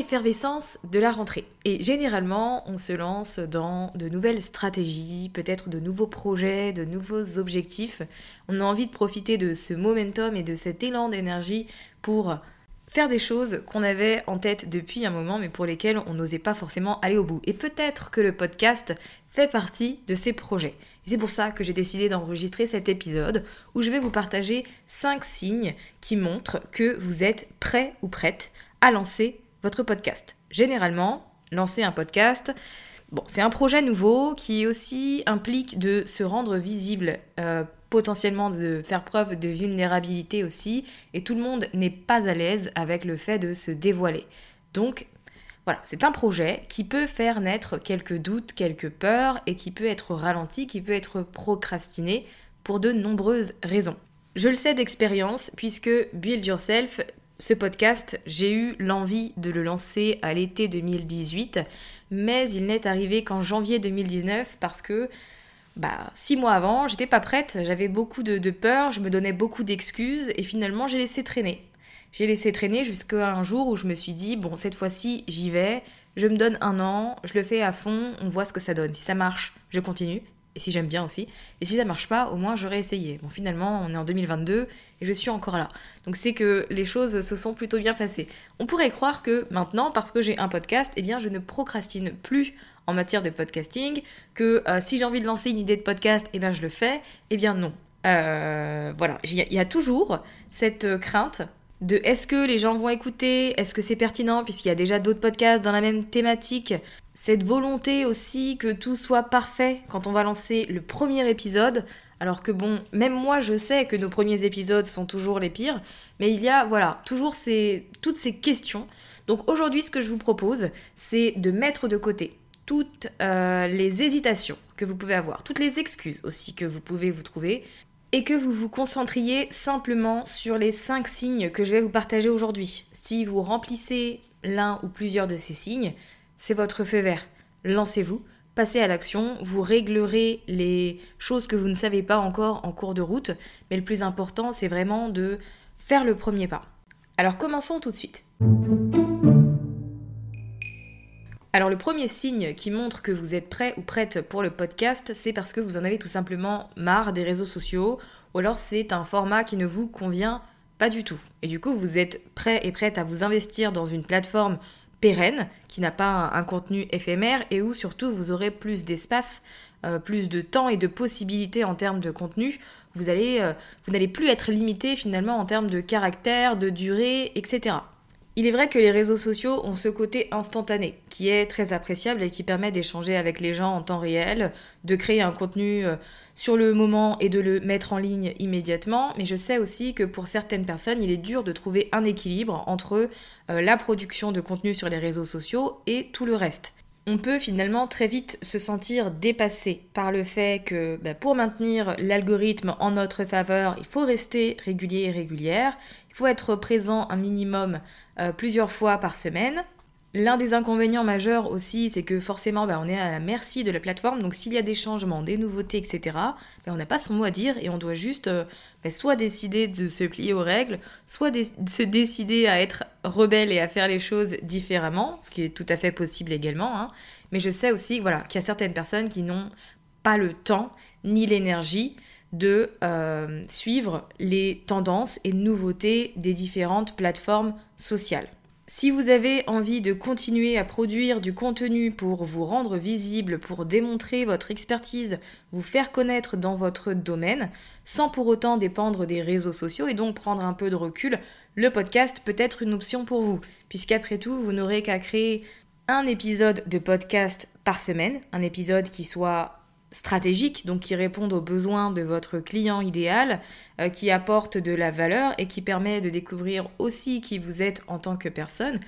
L'effervescence de la rentrée. Et généralement, on se lance dans de nouvelles stratégies, peut-être de nouveaux projets, de nouveaux objectifs. On a envie de profiter de ce momentum et de cet élan d'énergie pour faire des choses qu'on avait en tête depuis un moment, mais pour lesquelles on n'osait pas forcément aller au bout. Et peut-être que le podcast fait partie de ces projets. Et c'est pour ça que j'ai décidé d'enregistrer cet épisode où je vais vous partager 5 signes qui montrent que vous êtes prêt ou prête à lancer votre podcast. Généralement, lancer un podcast, c'est un projet nouveau qui aussi implique de se rendre visible, euh, potentiellement de faire preuve de vulnérabilité aussi, et tout le monde n'est pas à l'aise avec le fait de se dévoiler. Donc, voilà, c'est un projet qui peut faire naître quelques doutes, quelques peurs, et qui peut être ralenti, qui peut être procrastiné pour de nombreuses raisons. Je le sais d'expérience, puisque Build Yourself ce podcast, j'ai eu l'envie de le lancer à l'été 2018, mais il n'est arrivé qu'en janvier 2019 parce que bah, six mois avant, j'étais pas prête, j'avais beaucoup de, de, peur, je me donnais beaucoup d'excuses et finalement j'ai laissé traîner. J'ai laissé traîner jusqu'à un jour où je me suis dit, bon, cette fois-ci, j'y vais, je me donne un an, je le fais à fond, on voit ce que ça donne. Si ça marche, je continue et si j'aime bien aussi. Et si ça marche pas, au moins j'aurais essayé. Bon, finalement, on est en 2022 et je suis encore là. Donc c'est que les choses se sont plutôt bien passées. On pourrait croire que maintenant, parce que j'ai un podcast, eh bien je ne procrastine plus en matière de podcasting, que euh, si j'ai envie de lancer une idée de podcast, eh bien je le fais. Eh bien non. Euh, voilà, il y, a toujours cette euh, crainte de est-ce que les gens vont écouter, est-ce que c'est pertinent puisqu'il y a déjà d'autres podcasts dans la même thématique, cette volonté aussi que tout soit parfait quand on va lancer le premier épisode, alors que bon, même moi je sais que nos premiers épisodes sont toujours les pires, mais il y a voilà, toujours ces, toutes ces questions. Donc aujourd'hui ce que je vous propose, c'est de mettre de côté toutes euh, les hésitations que vous pouvez avoir, toutes les excuses aussi que vous pouvez vous trouver, et que vous vous concentriez simplement sur les 5 signes que je vais vous partager aujourd'hui. Si vous remplissez l'un ou plusieurs de ces signes, c'est votre feu vert. Lancez-vous, passez à l'action, vous réglerez les choses que vous ne savez pas encore en cours de route, mais le plus important, c'est vraiment de faire le premier pas. Alors commençons tout de suite. Alors le premier signe qui montre que vous êtes prêt ou prête pour le podcast, c'est parce que vous en avez tout simplement marre des réseaux sociaux, ou alors c'est un format qui ne vous convient pas du tout. Et du coup, vous êtes prêt et prête à vous investir dans une plateforme pérenne, qui n'a pas un, contenu éphémère et où surtout vous aurez plus d'espace, euh, plus de temps et de possibilités en termes de contenu. Vous euh, vous n'allez plus être limité finalement en termes de caractère, de durée, etc. Il est vrai que les réseaux sociaux ont ce côté instantané, qui est très appréciable et qui permet d'échanger avec les gens en temps réel, de créer un contenu euh, sur le moment et de le mettre en ligne immédiatement, mais je sais aussi que pour certaines personnes, il est dur de trouver un équilibre entre euh, la production de contenu sur les réseaux sociaux et tout le reste on peut finalement très vite se sentir dépassé par le fait que bah, pour maintenir l'algorithme en notre faveur, il faut rester régulier et régulière, il faut être présent un minimum euh, plusieurs fois par semaine, L'un des inconvénients majeurs aussi, c'est que forcément, bah, on est à la merci de la plateforme. Donc, s'il y a des changements, des nouveautés, etc., bah, on n'a pas son mot à dire et on doit juste euh, bah, soit décider de se plier aux règles, soit se décider à être rebelle et à faire les choses différemment, ce qui est tout à fait possible également. Hein. Mais je sais aussi voilà, qu'il y a certaines personnes qui n'ont pas le temps ni l'énergie de euh, suivre les tendances et nouveautés des différentes plateformes sociales. Si vous avez envie de continuer à produire du contenu pour vous rendre visible, pour démontrer votre expertise, vous faire connaître dans votre domaine, sans pour autant dépendre des réseaux sociaux et donc prendre un peu de recul, le podcast peut être une option pour vous, puisqu'après tout, vous n'aurez qu'à créer un épisode de podcast par semaine, un épisode qui soit stratégique, donc qui répondent aux besoins de votre client idéal, euh, qui apporte de la valeur et qui permet de découvrir aussi qui vous êtes en tant que personne.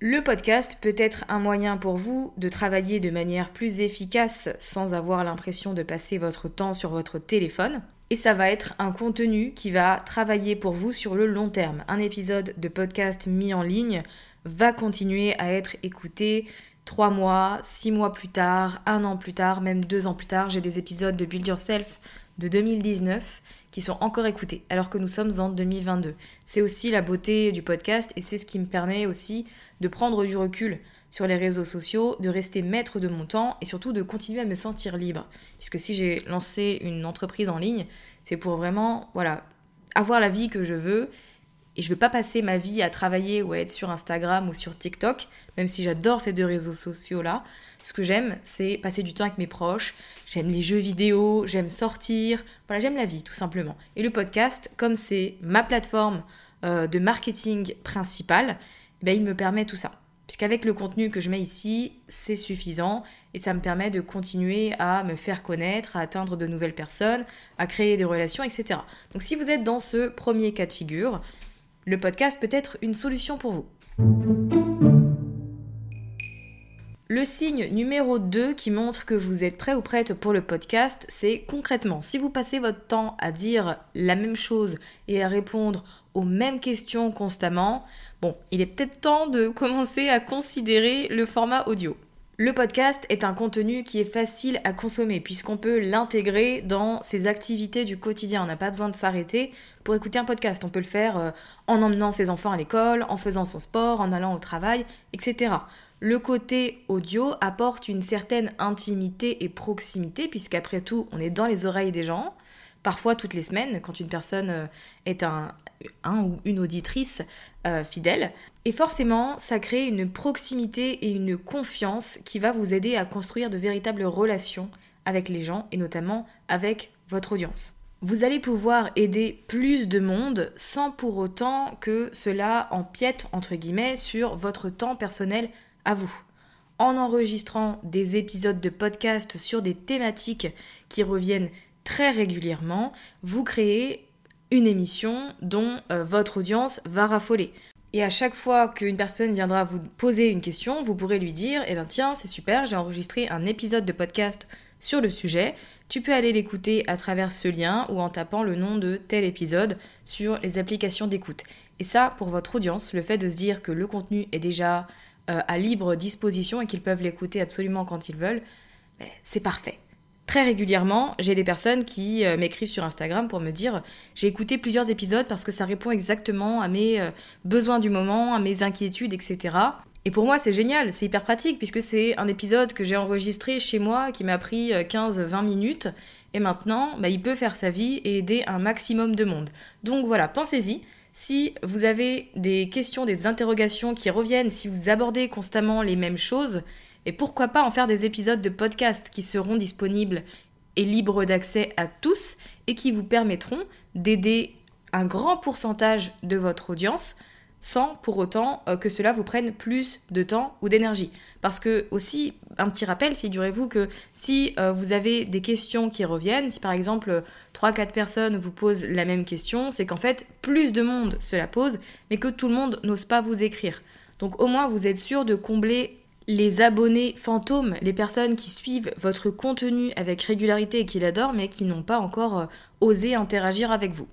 Le podcast peut être un moyen pour vous de travailler de manière plus efficace sans avoir l'impression de passer votre temps sur votre téléphone. Et ça va être un contenu qui va travailler pour vous sur le long terme. Un épisode de podcast mis en ligne va continuer à être écouté trois mois, six mois plus tard, un an plus tard, même deux ans plus tard, j'ai des épisodes de Build Yourself de 2019 qui sont encore écoutés alors que nous sommes en 2022. C'est aussi la beauté du podcast et c'est ce qui me permet aussi de prendre du recul sur les réseaux sociaux, de rester maître de mon temps et surtout de continuer à me sentir libre. Puisque si j'ai lancé une entreprise en ligne, c'est pour vraiment voilà, avoir la vie que je veux et je veux pas passer ma vie à travailler ou à être sur Instagram ou sur TikTok, même si j'adore ces deux réseaux sociaux-là. Ce que j'aime, c'est passer du temps avec mes proches. J'aime les jeux vidéo, j'aime sortir. Voilà, j'aime la vie, tout simplement. Et le podcast, comme c'est ma plateforme euh, de marketing principale, ben, il me permet tout ça. Puisqu'avec le contenu que je mets ici, c'est suffisant et ça me permet de continuer à me faire connaître, à atteindre de nouvelles personnes, à créer des relations, etc. Donc si vous êtes dans ce premier cas de figure, le podcast peut être une solution pour vous. Le signe numéro 2 qui montre que vous êtes prêt ou prête pour le podcast, c'est concrètement, si vous passez votre temps à dire la même chose et à répondre aux mêmes questions constamment, bon, il est peut-être temps de commencer à considérer le format audio. Le podcast est un contenu qui est facile à consommer puisqu'on peut l'intégrer dans ses activités du quotidien. On n'a pas besoin de s'arrêter pour écouter un podcast. On peut le faire euh, en emmenant ses enfants à l'école, en faisant son sport, en allant au travail, etc. Le côté audio apporte une certaine intimité et proximité puisqu'après tout, on est dans les oreilles des gens parfois toutes les semaines, quand une personne euh, est un, ou une auditrice euh, fidèle. Et forcément, ça crée une proximité et une confiance qui va vous aider à construire de véritables relations avec les gens et notamment avec votre audience. Vous allez pouvoir aider plus de monde sans pour autant que cela empiète entre guillemets sur votre temps personnel à vous. En enregistrant des épisodes de podcast sur des thématiques qui reviennent très régulièrement, vous créez une émission dont euh, votre audience va raffoler. Et à chaque fois qu'une personne viendra vous poser une question, vous pourrez lui dire Eh ben tiens, c'est super, j'ai enregistré un épisode de podcast sur le sujet. Tu peux aller l'écouter à travers ce lien ou en tapant le nom de tel épisode sur les applications d'écoute. Et ça, pour votre audience, le fait de se dire que le contenu est déjà euh, à libre disposition et qu'ils peuvent l'écouter absolument quand ils veulent, ben, c'est parfait. Très régulièrement, j'ai des personnes qui euh, m'écrivent sur Instagram pour me dire j'ai écouté plusieurs épisodes parce que ça répond exactement à mes euh, besoins du moment, à mes inquiétudes, etc. Et pour moi, c'est génial, c'est hyper pratique puisque c'est un épisode que j'ai enregistré chez moi qui m'a pris 15-20 euh, minutes et maintenant, bah, il peut faire sa vie et aider un maximum de monde. Donc voilà, pensez-y. Si vous avez des questions, des interrogations qui reviennent, si vous abordez constamment les mêmes choses, et pourquoi pas en faire des épisodes de podcast qui seront disponibles et libres d'accès à tous et qui vous permettront d'aider un grand pourcentage de votre audience sans pour autant euh, que cela vous prenne plus de temps ou d'énergie. Parce que aussi, un petit rappel, figurez-vous que si euh, vous avez des questions qui reviennent, si par exemple 3-4 personnes vous posent la même question, c'est qu'en fait plus de monde se la pose, mais que tout le monde n'ose pas vous écrire. Donc au moins vous êtes sûr de combler les abonnés fantômes, les personnes qui suivent votre contenu avec régularité et qui l'adorent, mais qui n'ont pas encore euh, osé interagir avec vous.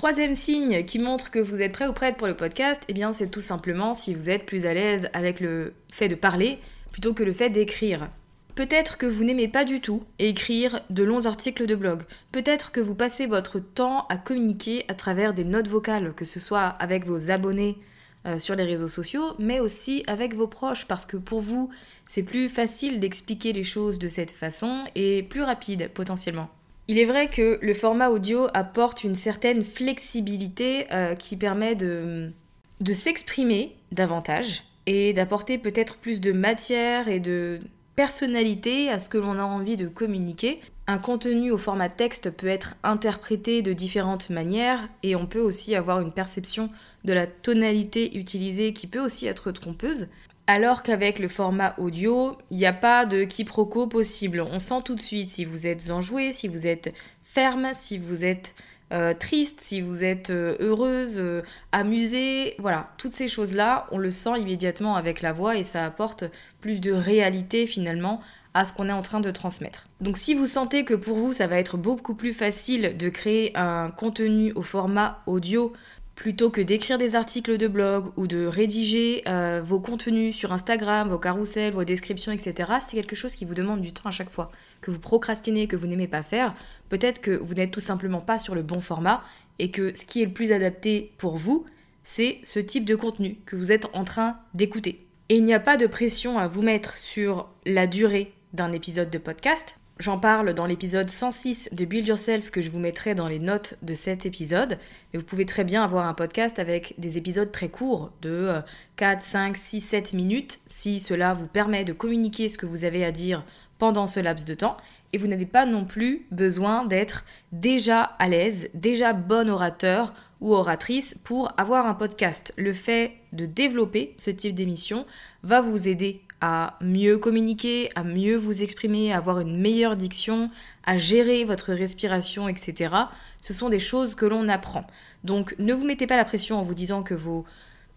Troisième signe qui montre que vous êtes prêt ou prête pour le podcast, eh bien c'est tout simplement si vous êtes plus à l'aise avec le fait de parler plutôt que le fait d'écrire. Peut-être que vous n'aimez pas du tout écrire de longs articles de blog. Peut-être que vous passez votre temps à communiquer à travers des notes vocales, que ce soit avec vos abonnés euh, sur les réseaux sociaux, mais aussi avec vos proches, parce que pour vous, c'est plus facile d'expliquer les choses de cette façon et plus rapide potentiellement. Il est vrai que le format audio apporte une certaine flexibilité euh, qui permet de, de s'exprimer davantage et d'apporter peut-être plus de matière et de personnalité à ce que l'on a envie de communiquer. Un contenu au format texte peut être interprété de différentes manières et on peut aussi avoir une perception de la tonalité utilisée qui peut aussi être trompeuse. Alors qu'avec le format audio, il n'y a pas de quiproquo possible. On sent tout de suite si vous êtes enjoué, si vous êtes ferme, si vous êtes euh, triste, si vous êtes euh, heureuse, euh, amusée. Voilà, toutes ces choses-là, on le sent immédiatement avec la voix et ça apporte plus de réalité finalement à ce qu'on est en train de transmettre. Donc si vous sentez que pour vous ça va être beaucoup plus facile de créer un contenu au format audio plutôt que d'écrire des articles de blog ou de rédiger euh, vos contenus sur Instagram, vos carousels, vos descriptions, etc., c'est quelque chose qui vous demande du temps à chaque fois, que vous procrastinez, que vous n'aimez pas faire, peut-être que vous n'êtes tout simplement pas sur le bon format et que ce qui est le plus adapté pour vous, c'est ce type de contenu que vous êtes en train d'écouter. Et il n'y a pas de pression à vous mettre sur la durée d'un épisode de podcast. J'en parle dans l'épisode 106 de Build Yourself que je vous mettrai dans les notes de cet épisode. Mais vous pouvez très bien avoir un podcast avec des épisodes très courts de 4, 5, 6, 7 minutes si cela vous permet de communiquer ce que vous avez à dire pendant ce laps de temps. Et vous n'avez pas non plus besoin d'être déjà à l'aise, déjà bon orateur ou oratrice pour avoir un podcast. Le fait de développer ce type d'émission va vous aider à mieux communiquer, à mieux vous exprimer, à avoir une meilleure diction, à gérer votre respiration, etc. Ce sont des choses que l'on apprend. Donc ne vous mettez pas la pression en vous disant que vos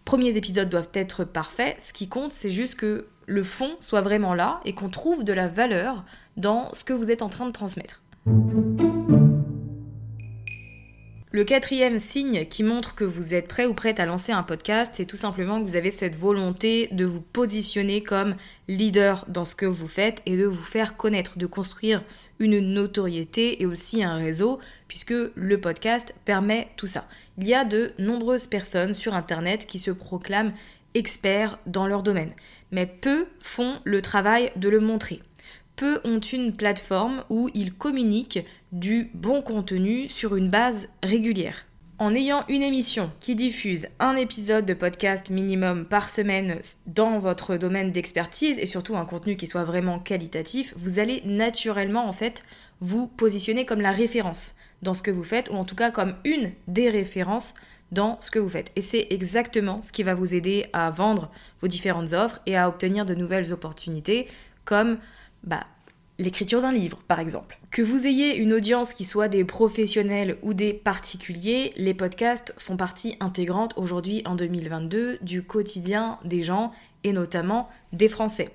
premiers épisodes doivent être parfaits. Ce qui compte, c'est juste que le fond soit vraiment là et qu'on trouve de la valeur dans ce que vous êtes en train de transmettre. Le quatrième signe qui montre que vous êtes prêt ou prête à lancer un podcast, c'est tout simplement que vous avez cette volonté de vous positionner comme leader dans ce que vous faites et de vous faire connaître, de construire une notoriété et aussi un réseau, puisque le podcast permet tout ça. Il y a de nombreuses personnes sur Internet qui se proclament experts dans leur domaine, mais peu font le travail de le montrer peu ont une plateforme où ils communiquent du bon contenu sur une base régulière. En ayant une émission qui diffuse un épisode de podcast minimum par semaine dans votre domaine d'expertise et surtout un contenu qui soit vraiment qualitatif, vous allez naturellement en fait vous positionner comme la référence dans ce que vous faites ou en tout cas comme une des références dans ce que vous faites. Et c'est exactement ce qui va vous aider à vendre vos différentes offres et à obtenir de nouvelles opportunités comme bah, l'écriture d'un livre, par exemple. Que vous ayez une audience qui soit des professionnels ou des particuliers, les podcasts font partie intégrante aujourd'hui en 2022 du quotidien des gens et notamment des Français.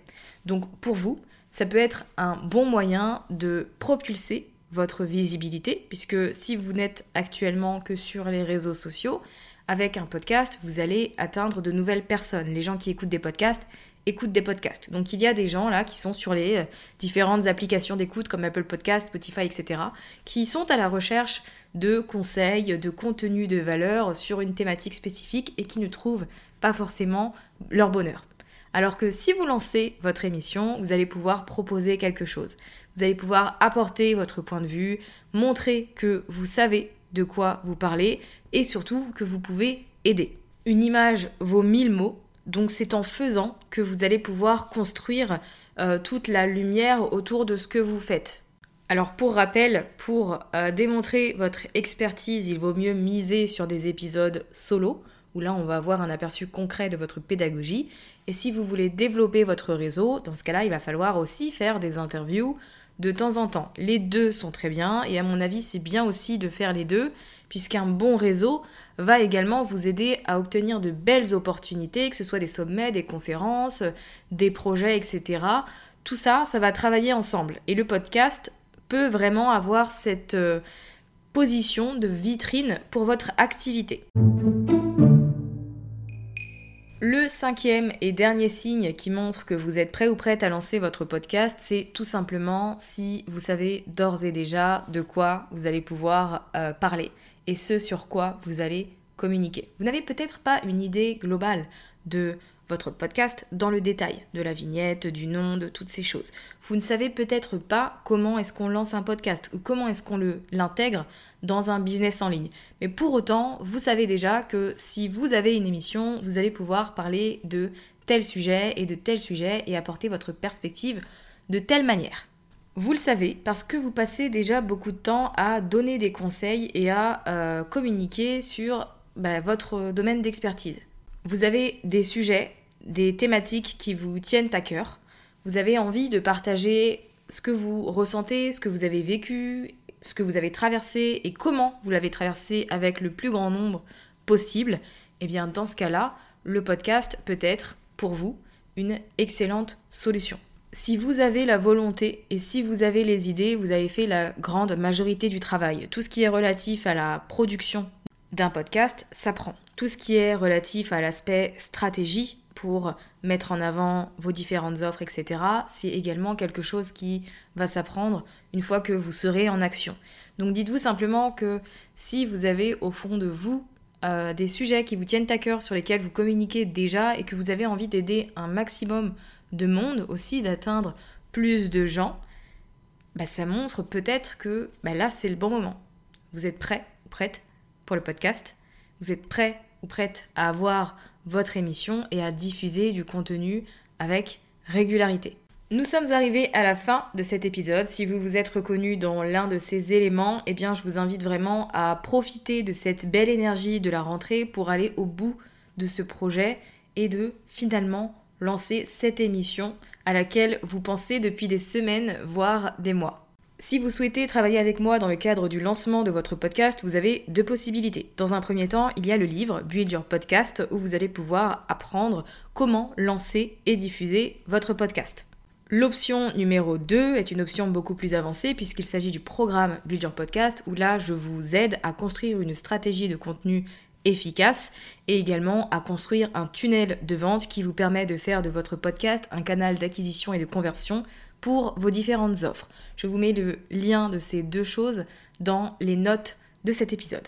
Donc pour vous, ça peut être un bon moyen de propulser votre visibilité, puisque si vous n'êtes actuellement que sur les réseaux sociaux, avec un podcast, vous allez atteindre de nouvelles personnes. Les gens qui écoutent des podcasts, écoute des podcasts. Donc il y a des gens là qui sont sur les euh, différentes applications d'écoute comme Apple Podcast, Spotify, etc., qui sont à la recherche de conseils, de contenus de valeur sur une thématique spécifique et qui ne trouvent pas forcément leur bonheur. Alors que si vous lancez votre émission, vous allez pouvoir proposer quelque chose. Vous allez pouvoir apporter votre point de vue, montrer que vous savez de quoi vous parlez et surtout que vous pouvez aider. Une image vaut mille mots, donc c'est en faisant que vous allez pouvoir construire euh, toute la lumière autour de ce que vous faites. Alors pour rappel, pour euh, démontrer votre expertise, il vaut mieux miser sur des épisodes solo, où là on va avoir un aperçu concret de votre pédagogie. Et si vous voulez développer votre réseau, dans ce cas-là, il va falloir aussi faire des interviews de temps en temps. Les deux sont très bien et à mon avis c'est bien aussi de faire les deux puisqu'un bon réseau va également vous aider à obtenir de belles opportunités, que ce soit des sommets, des conférences, des projets, etc. Tout ça, ça va travailler ensemble. Et le podcast peut vraiment avoir cette euh, position de vitrine pour votre activité. Le cinquième et dernier signe qui montre que vous êtes prêt ou prête à lancer votre podcast, c'est tout simplement si vous savez d'ores et déjà de quoi vous allez pouvoir euh, parler et ce sur quoi vous allez communiquer. Vous n'avez peut-être pas une idée globale de votre podcast dans le détail, de la vignette, du nom, de toutes ces choses. Vous ne savez peut-être pas comment est-ce qu'on lance un podcast ou comment est-ce qu'on l'intègre dans un business en ligne. Mais pour autant, vous savez déjà que si vous avez une émission, vous allez pouvoir parler de tel sujet et de tel sujet et apporter votre perspective de telle manière. Vous le savez parce que vous passez déjà beaucoup de temps à donner des conseils et à euh, communiquer sur bah, votre domaine d'expertise. Vous avez des sujets des thématiques qui vous tiennent à cœur. Vous avez envie de partager ce que vous ressentez, ce que vous avez vécu, ce que vous avez traversé et comment vous l'avez traversé avec le plus grand nombre possible. Et eh bien dans ce cas-là, le podcast peut être pour vous une excellente solution. Si vous avez la volonté et si vous avez les idées, vous avez fait la grande majorité du travail. Tout ce qui est relatif à la production d'un podcast, ça prend. Tout ce qui est relatif à l'aspect stratégie, pour mettre en avant vos différentes offres, etc., c'est également quelque chose qui va s'apprendre une fois que vous serez en action. Donc dites-vous simplement que si vous avez au fond de vous euh, des sujets qui vous tiennent à cœur, sur lesquels vous communiquez déjà et que vous avez envie d'aider un maximum de monde aussi, d'atteindre plus de gens, bah, ça montre peut-être que bah, là c'est le bon moment. Vous êtes prêt ou prête pour le podcast? Vous êtes prêt ou prête à avoir votre émission et à diffuser du contenu avec régularité. Nous sommes arrivés à la fin de cet épisode. Si vous vous êtes reconnu dans l'un de ces éléments, eh bien je vous invite vraiment à profiter de cette belle énergie de la rentrée pour aller au bout de ce projet et de finalement lancer cette émission à laquelle vous pensez depuis des semaines, voire des mois. Si vous souhaitez travailler avec moi dans le cadre du lancement de votre podcast, vous avez deux possibilités. Dans un premier temps, il y a le livre Build Your Podcast où vous allez pouvoir apprendre comment lancer et diffuser votre podcast. L'option numéro 2 est une option beaucoup plus avancée puisqu'il s'agit du programme Build Your Podcast où là je vous aide à construire une stratégie de contenu efficace et également à construire un tunnel de vente qui vous permet de faire de votre podcast un canal d'acquisition et de conversion pour vos différentes offres. Je vous mets le lien de ces deux choses dans les notes de cet épisode.